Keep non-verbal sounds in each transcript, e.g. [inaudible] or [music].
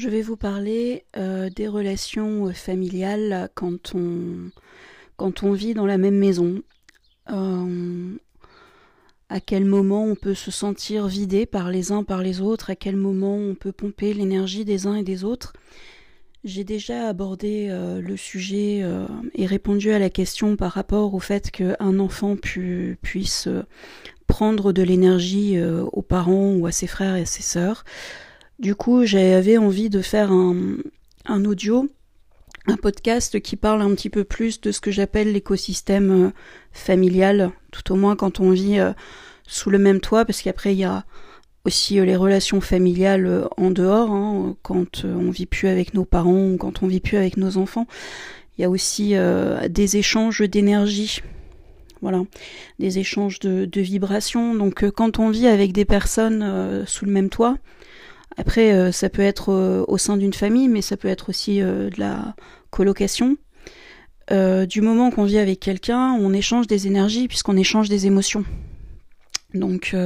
Je vais vous parler euh, des relations euh, familiales quand on, quand on vit dans la même maison. Euh, à quel moment on peut se sentir vidé par les uns par les autres, à quel moment on peut pomper l'énergie des uns et des autres? J'ai déjà abordé le sujet et répondu à la question par rapport au fait qu'un enfant puisse prendre de l'énergie aux parents ou à ses frères et à ses sœurs. Du coup, j'avais envie de faire un, un, audio, un podcast qui parle un petit peu plus de ce que j'appelle l'écosystème euh, familial, tout au moins quand on vit euh, sous le même toit, parce qu'après il y a aussi euh, les relations familiales en dehors, hein, quand on vit plus avec nos parents ou quand on vit plus avec nos enfants. Il y a aussi des échanges d'énergie voilà, des échanges de, vibrations. Donc quand on vit avec des personnes sous le même toit, après, euh, ça peut être euh, au sein d'une famille, mais ça peut être aussi euh, de la colocation. du moment qu'on vit avec quelqu'un, on échange des énergies puisqu'on échange des émotions. Donc,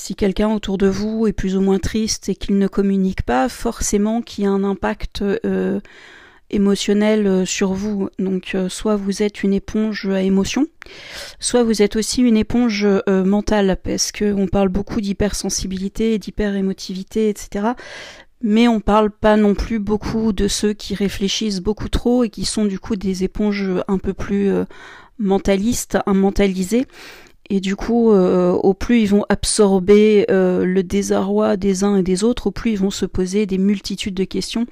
si quelqu'un autour de vous est plus ou moins triste et qu'il ne communique pas, forcément qu'il y a un impact émotionnel euh, sur vous. Donc euh, soit vous êtes une éponge à émotion, soit vous êtes aussi une éponge euh, mentale, parce que on parle beaucoup d'hypersensibilité, d'hyperémotivité, etc. Mais on parle pas non plus beaucoup de ceux qui réfléchissent beaucoup trop et qui sont du coup des éponges un peu plus mentalistes, mentalisées et du coup, euh, au plus ils vont absorber euh, le désarroi des uns et des autres, au plus ils vont se poser des multitudes de questions,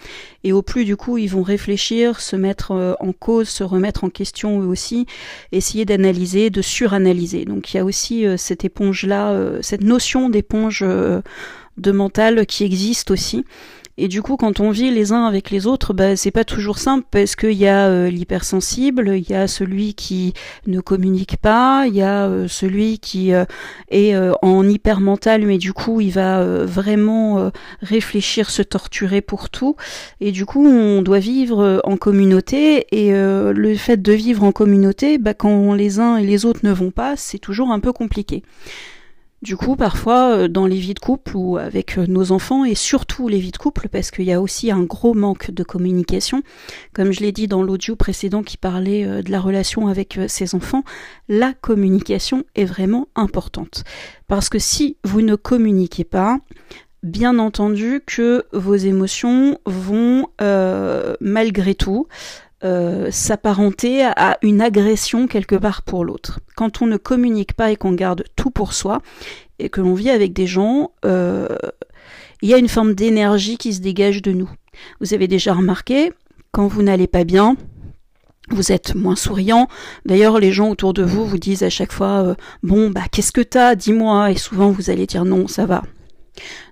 et au plus du coup ils vont réfléchir, se mettre euh, en cause, se remettre en question eux aussi, essayer d'analyser, de suranalyser. Donc il y a aussi cette éponge-là, cette notion d'éponge de mental qui existe aussi. Et du coup, quand on vit les uns avec les autres, bah, c'est pas toujours simple parce qu'il y a euh, l'hypersensible, il y a celui qui ne communique pas, il y a euh, celui qui euh, est en hypermental, mais du coup, il va vraiment réfléchir, se torturer pour tout. Et du coup, on doit vivre en communauté. Et le fait de vivre en communauté, bah, quand les uns et les autres ne vont pas, c'est toujours un peu compliqué. Du coup, parfois, euh, dans les vies de couple ou avec euh, nos enfants, et surtout les vies de couple, parce qu'il y a aussi un gros manque de communication, comme je l'ai dit dans l'audio précédent qui parlait euh, de la relation avec ses enfants, la communication est vraiment importante. Parce que si vous ne communiquez pas, bien entendu que vos émotions vont, malgré tout, euh, s'apparenter à une agression quelque part pour l'autre. Quand on ne communique pas et qu'on garde tout pour soi et que l'on vit avec des gens, euh, il y a une forme d'énergie qui se dégage de nous. Vous avez déjà remarqué, quand vous n'allez pas bien, vous êtes moins souriant. D'ailleurs, les gens autour de vous vous disent à chaque fois euh, Bon, bah, qu'est-ce que t'as? Dis-moi. Et souvent, vous allez dire Non, ça va.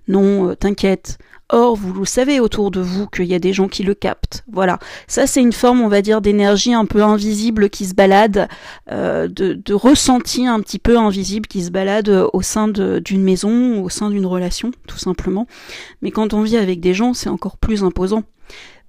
Non, t'inquiète. Or, vous le savez autour de vous qu'il y a des gens qui le captent. Voilà. Ça, c'est une forme, on va dire, d'énergie un peu invisible qui se balade, euh, de, de, ressenti un petit peu invisible qui se balade au sein d'une maison, au sein d'une relation, tout simplement. Mais quand on vit avec des gens, c'est encore plus imposant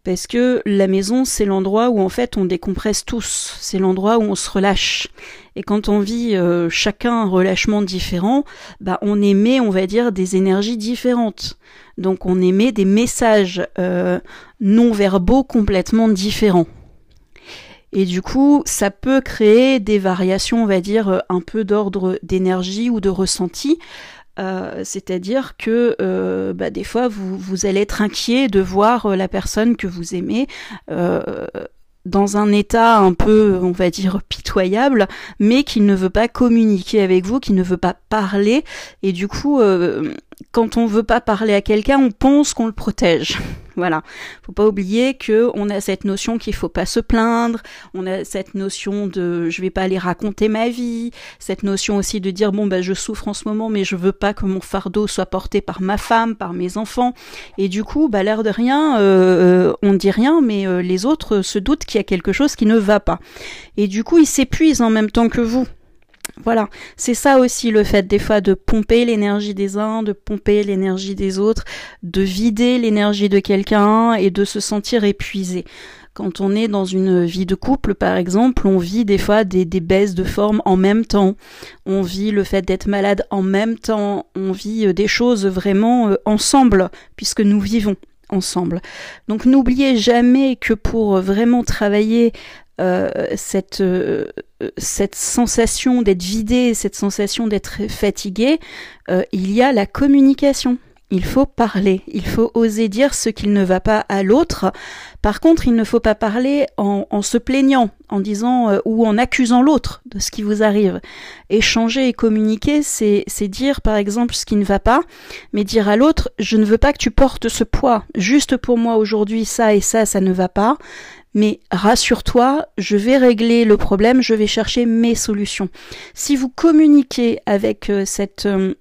parce que la maison, c'est l'endroit où en fait on décompresse tous, c'est l'endroit où on se relâche. Et quand on vit euh, chacun un relâchement différent, bah on émet, on va dire, des énergies différentes. Donc on émet des messages euh, non verbaux complètement différents. Et du coup, ça peut créer des variations, on va dire, euh, un peu d'ordre d'énergie ou de ressenti. Euh, c'est-à-dire que euh, bah, des fois vous, vous allez être inquiet de voir la personne que vous aimez dans un état un peu, on va dire, pitoyable, mais qui ne veut pas communiquer avec vous, qui ne veut pas parler, et du coup, quand on veut pas parler à quelqu'un, on pense qu'on le protège. [laughs] Voilà. Faut pas oublier que on a cette notion qu'il faut pas se plaindre, on a cette notion de je vais pas aller raconter ma vie, cette notion aussi de dire bon bah je souffre en ce moment mais je veux pas que mon fardeau soit porté par ma femme, par mes enfants et du coup bah l'air de rien euh, euh on dit rien mais euh, les autres se doutent qu'il y a quelque chose qui ne va pas. Et du coup ils s'épuisent en même temps que vous. Voilà, c'est ça aussi le fait des fois de pomper l'énergie des uns, de pomper l'énergie des autres, de vider l'énergie de quelqu'un et de se sentir épuisé. Quand on est dans une vie de couple, par exemple, on vit des fois des, baisses de forme en même temps. On vit le fait d'être malade en même temps. On vit des choses vraiment ensemble, puisque nous vivons ensemble. Donc n'oubliez jamais que pour vraiment travailler euh, cette, euh, cette sensation d'être vidé, cette sensation d'être fatigué, euh, il y a la communication. Il faut parler, il faut oser dire ce qu'il ne va pas à l'autre. Par contre, il ne faut pas parler en, en se plaignant, en disant euh, ou en accusant l'autre de ce qui vous arrive. Échanger et communiquer, c'est dire par exemple ce qui ne va pas, mais dire à l'autre je ne veux pas que tu portes ce poids. Juste pour moi aujourd'hui ça et ça, ça ne va pas. Mais rassure-toi, je vais régler le problème, je vais chercher mes solutions. Si vous communiquez avec euh, cette euh,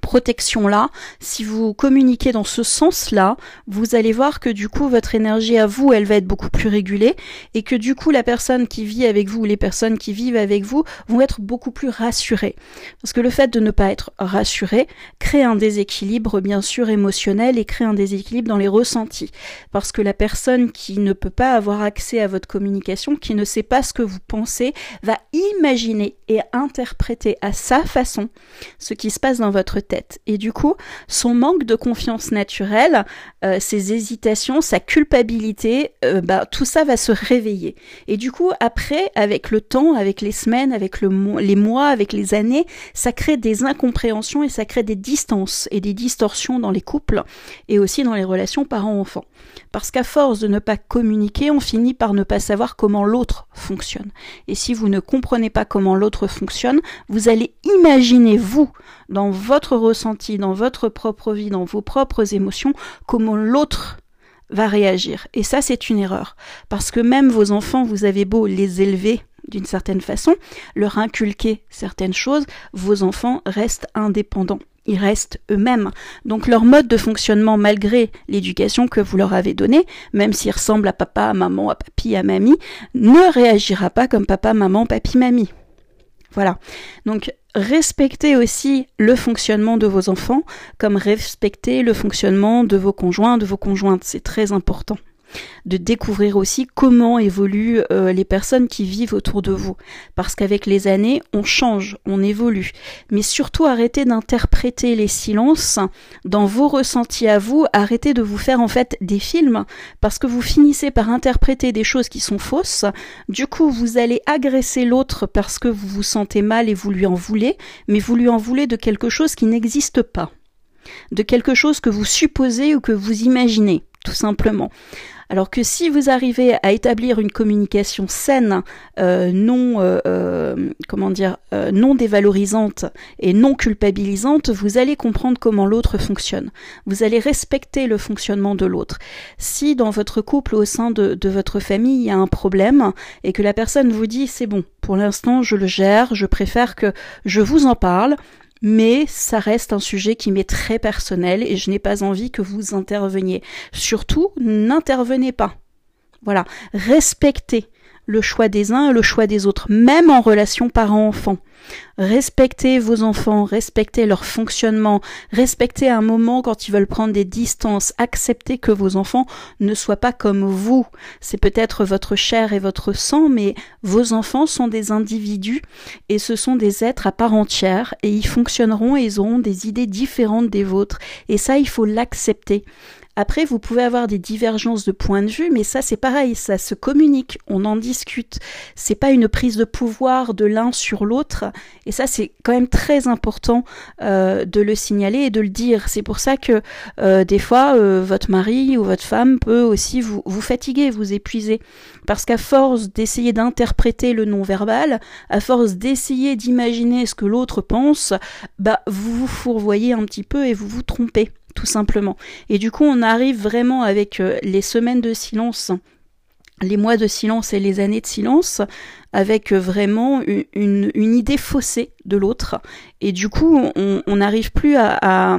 protection-là, si vous communiquez dans ce sens-là, vous allez voir que du coup votre énergie à vous, elle va être beaucoup plus régulée et que du coup la personne qui vit avec vous, les personnes qui vivent avec vous vont être beaucoup plus rassurées. Parce que le fait de ne pas être rassuré crée un déséquilibre bien sûr émotionnel et crée un déséquilibre dans les ressentis. Parce que la personne qui ne peut pas avoir accès à votre communication, qui ne sait pas ce que vous pensez, va imaginer et interpréter à sa façon ce qui se passe dans votre tête. Et du coup, son manque de confiance naturelle, euh, ses hésitations, sa culpabilité, euh, bah, tout ça va se réveiller. Et du coup, après, avec le temps, avec les semaines, avec le les mois, avec les années, ça crée des incompréhensions et ça crée des distances et des distorsions dans les couples et aussi dans les relations parents-enfants. Parce qu'à force de ne pas communiquer, on finit par ne pas savoir comment l'autre fonctionne. Et si vous ne comprenez pas comment l'autre fonctionne, vous allez imaginer, vous, dans votre ressenti, dans votre propre vie, dans vos propres émotions, comment l'autre va réagir. Et ça, c'est une erreur. Parce que même vos enfants, vous avez beau les élever d'une certaine façon, leur inculquer certaines choses, vos enfants restent indépendants. Ils restent eux-mêmes. Donc leur mode de fonctionnement, malgré l'éducation que vous leur avez donnée, même s'ils ressemblent à papa, à maman, à papy, à mamie, ne réagira pas comme papa, maman, papy, mamie. Voilà. Donc respectez aussi le fonctionnement de vos enfants, comme respectez le fonctionnement de vos conjoints, de vos conjointes. C'est très important de découvrir aussi comment évoluent euh, les personnes qui vivent autour de vous. Parce qu'avec les années, on change, on évolue. Mais surtout, arrêtez d'interpréter les silences dans vos ressentis à vous. Arrêtez de vous faire en fait des films parce que vous finissez par interpréter des choses qui sont fausses. Du coup, vous allez agresser l'autre parce que vous vous sentez mal et vous lui en voulez, mais vous lui en voulez de quelque chose qui n'existe pas de quelque chose que vous supposez ou que vous imaginez, tout simplement. Alors que si vous arrivez à établir une communication saine, euh, non, euh, euh, comment dire, non dévalorisante et non culpabilisante, vous allez comprendre comment l'autre fonctionne. Vous allez respecter le fonctionnement de l'autre. Si dans votre couple, au sein de votre famille, il y a un problème et que la personne vous dit c'est bon, pour l'instant je le gère, je préfère que je vous en parle, mais ça reste un sujet qui m'est très personnel et je n'ai pas envie que vous interveniez. Surtout, n'intervenez pas. Voilà, respectez le choix des uns et le choix des autres, même en relation parent-enfant. Respectez vos enfants, respectez leur fonctionnement, respectez un moment quand ils veulent prendre des distances, acceptez que vos enfants ne soient pas comme vous. C'est peut-être votre chair et votre sang, mais vos enfants sont des individus et ce sont des êtres à part entière et ils fonctionneront et ils auront des idées différentes des vôtres. Et ça, il faut l'accepter. Après, vous pouvez avoir des divergences de points de vue, mais ça c'est pareil, ça se communique, on en discute. C'est pas une prise de pouvoir de l'un sur l'autre, et ça c'est quand même très important euh, de le signaler et de le dire. C'est pour ça que euh, des fois euh, votre mari ou votre femme peut aussi vous, vous fatiguer, vous épuiser, parce qu'à force d'essayer d'interpréter le non-verbal, à force d'essayer d'imaginer ce que l'autre pense, bah vous vous fourvoyez un petit peu et vous vous trompez tout simplement. Et du coup, on arrive vraiment avec euh, les semaines de silence, les mois de silence et les années de silence, avec euh, vraiment une, idée faussée de l'autre. Et du coup, on n'arrive plus à,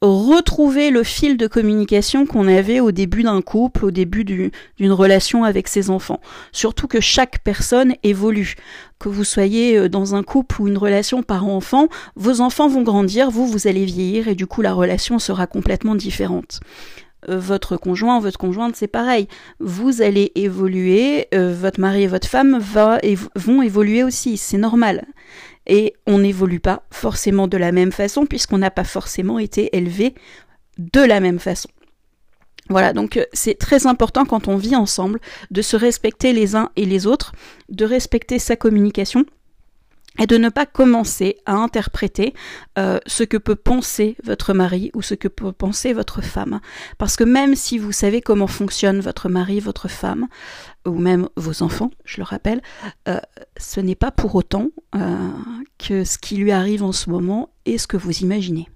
retrouver le fil de communication qu'on avait au début d'un couple, au début d'une relation avec ses enfants. Surtout que chaque personne évolue. Que vous soyez euh, dans un couple ou une relation parent-enfant, vos enfants vont grandir, vous, vous allez vieillir et du coup la relation sera complètement différente. Euh, votre conjoint, votre conjointe, c'est pareil. Vous allez évoluer, euh, votre mari et votre femme vont évoluer aussi, c'est normal. Et on n'évolue pas forcément de la même façon puisqu'on n'a pas forcément été élevé de la même façon. Voilà, donc euh, c'est très important quand on vit ensemble de se respecter les uns et les autres, de respecter sa communication et de ne pas commencer à interpréter euh, ce que peut penser votre mari ou ce que peut penser votre femme. Parce que même si vous savez comment fonctionne votre mari, votre femme, ou même vos enfants, je le rappelle, euh, ce n'est pas pour autant que ce qui lui arrive en ce moment est ce que vous imaginez.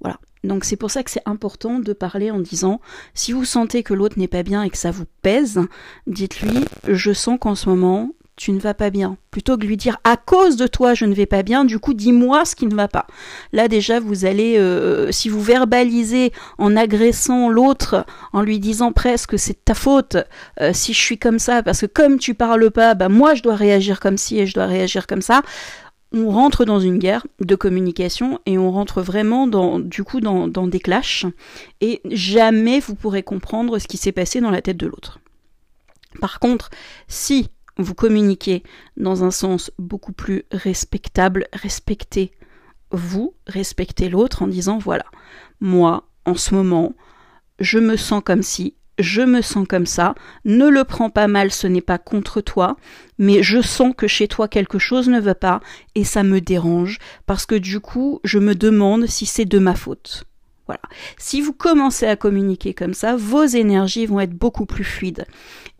Voilà. Donc c'est pour ça que c'est important de parler en disant si vous sentez que l'autre n'est pas bien et que ça vous pèse, dites-lui je sens qu'en ce moment tu ne vas pas bien. Plutôt que lui dire à cause de toi je ne vais pas bien, du coup dis-moi ce qui ne va pas. Là déjà vous allez, euh, si vous verbalisez en agressant l'autre, en lui disant presque c'est ta faute euh, si je suis comme ça, parce que comme tu parles pas, bah moi je dois réagir comme ci et je dois réagir comme ça on rentre dans une guerre de communication et on rentre vraiment dans, du coup, dans des clashs et jamais vous pourrez comprendre ce qui s'est passé dans la tête de l'autre. Par contre, si vous communiquez dans un sens beaucoup plus respectable, respectez vous, respectez l'autre en disant voilà, moi, en ce moment, je me sens comme si, je me sens comme ça, ne le prends pas mal, ce n'est pas contre toi, mais je sens que chez toi quelque chose ne va pas et ça me dérange parce que du coup, je me demande si c'est de ma faute. Si vous commencez à communiquer comme ça, vos énergies vont être beaucoup plus fluides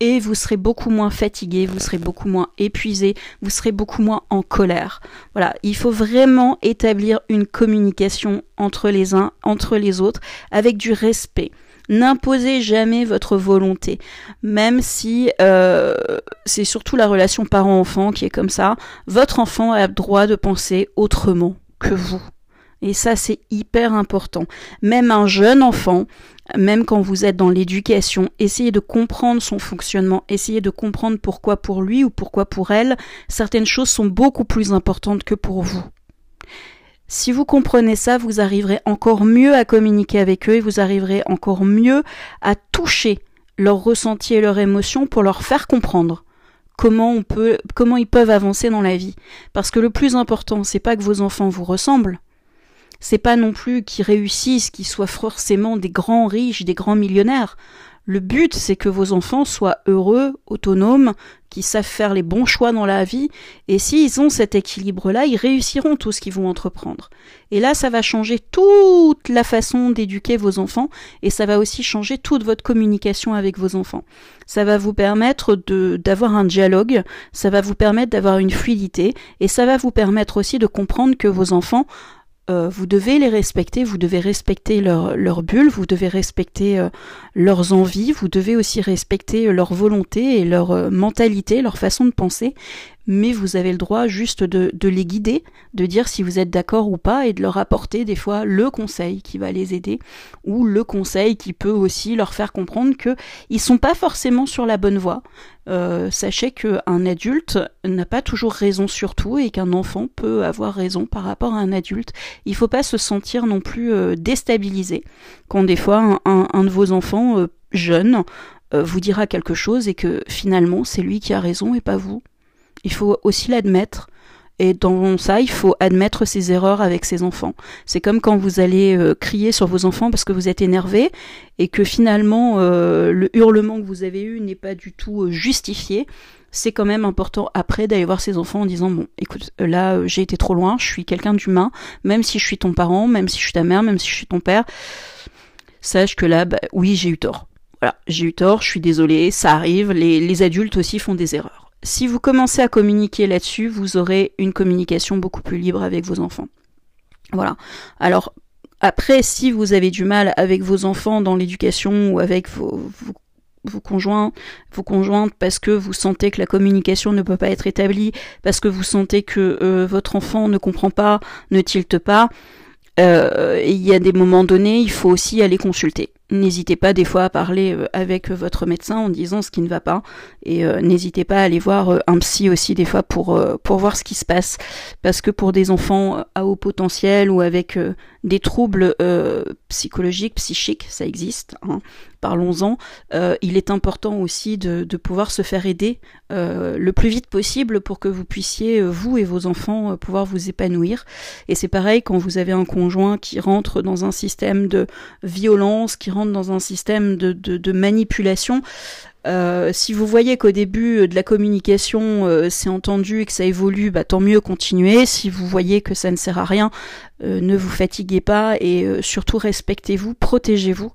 et vous serez beaucoup moins fatigué, vous serez beaucoup moins épuisé, vous serez beaucoup moins en colère. Voilà, il faut vraiment établir une communication entre les uns, entre les autres avec du respect. N'imposez jamais votre volonté, même si euh, c'est surtout la relation parent-enfant qui est comme ça. Votre enfant a le droit de penser autrement que vous. Et ça, c'est hyper important. Même un jeune enfant, même quand vous êtes dans l'éducation, essayez de comprendre son fonctionnement, essayez de comprendre pourquoi pour lui ou pourquoi pour elle, certaines choses sont beaucoup plus importantes que pour vous. Si vous comprenez ça, vous arriverez encore mieux à communiquer avec eux et vous arriverez encore mieux à toucher leurs ressentis et leurs émotions pour leur faire comprendre comment on peut, comment ils peuvent avancer dans la vie. Parce que le plus important, c'est pas que vos enfants vous ressemblent. C'est pas non plus qu'ils réussissent, qu'ils soient forcément des grands riches, des grands millionnaires. Le but, c'est que vos enfants soient heureux, autonomes, qui savent faire les bons choix dans la vie, et s'ils ont cet équilibre-là, ils réussiront tout ce qu'ils vont entreprendre. Et là, ça va changer toute la façon d'éduquer vos enfants, et ça va aussi changer toute votre communication avec vos enfants. Ça va vous permettre d'avoir un dialogue, ça va vous permettre d'avoir une fluidité, et ça va vous permettre aussi de comprendre que vos enfants euh, vous devez les respecter, vous devez respecter leur, leur bulle, vous devez respecter euh, leurs envies, vous devez aussi respecter leur volonté et leur euh, mentalité, leur façon de penser, mais vous avez le droit juste de, les guider, de dire si vous êtes d'accord ou pas et de leur apporter des fois le conseil qui va les aider ou le conseil qui peut aussi leur faire comprendre que ils sont pas forcément sur la bonne voie. Euh, sachez qu'un adulte n'a pas toujours raison sur tout et qu'un enfant peut avoir raison par rapport à un adulte. Il faut pas se sentir non plus euh, déstabilisé quand des fois un, un, de vos enfants euh, jeunes euh, vous dira quelque chose et que finalement c'est lui qui a raison et pas vous. Il faut aussi l'admettre. Et dans ça, il faut admettre ses erreurs avec ses enfants. C'est comme quand vous allez euh, crier sur vos enfants parce que vous êtes énervé et que finalement euh, le hurlement que vous avez eu n'est pas du tout euh, justifié. C'est quand même important après d'aller voir ses enfants en disant bon, écoute, là j'ai été trop loin, je suis quelqu'un d'humain, même si je suis ton parent, même si je suis ta mère, même si je suis ton père, sache que là, bah, oui, j'ai eu tort. Voilà, j'ai eu tort, je suis désolée, ça arrive, les adultes aussi font des erreurs si vous commencez à communiquer là-dessus, vous aurez une communication beaucoup plus libre avec vos enfants. Voilà. Alors, après, si vous avez du mal avec vos enfants dans l'éducation ou avec vos, vos, conjoints, vos conjointes, parce que vous sentez que la communication ne peut pas être établie, parce que vous sentez que euh, votre enfant ne comprend pas, ne tilte pas, euh, il y a des moments donnés, il faut aussi aller consulter. N'hésitez pas des fois à parler euh, avec votre médecin en disant ce qui ne va pas et euh, n'hésitez pas à aller voir euh, un psy aussi des fois pour pour voir ce qui se passe parce que pour des enfants à haut potentiel ou avec des troubles psychologiques, psychiques, ça existe, hein, parlons-en, il est important aussi de, de pouvoir se faire aider le plus vite possible pour que vous puissiez, vous et vos enfants, pouvoir vous épanouir. Et c'est pareil quand vous avez un conjoint qui rentre dans un système de violence, qui dans un système de, manipulation. Euh, si vous voyez qu'au début de la communication euh, c'est entendu et que ça évolue, bah, tant mieux, continuez. Si vous voyez que ça ne sert à rien, euh, ne vous fatiguez pas et euh, surtout respectez-vous, protégez-vous.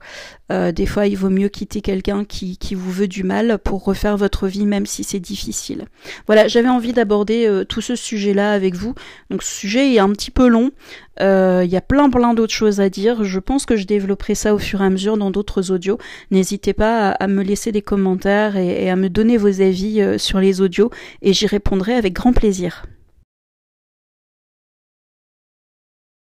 Euh, des fois, il vaut mieux quitter quelqu'un qui, qui, vous veut du mal pour refaire votre vie, même si c'est difficile. Voilà, j'avais envie d'aborder tout ce sujet-là avec vous. Donc, ce sujet est un petit peu long. Il y a plein plein d'autres choses à dire. Je pense que je développerai ça au fur et à mesure dans d'autres audios. N'hésitez pas à, me laisser des commentaires et à me donner vos avis sur les audios et j'y répondrai avec grand plaisir.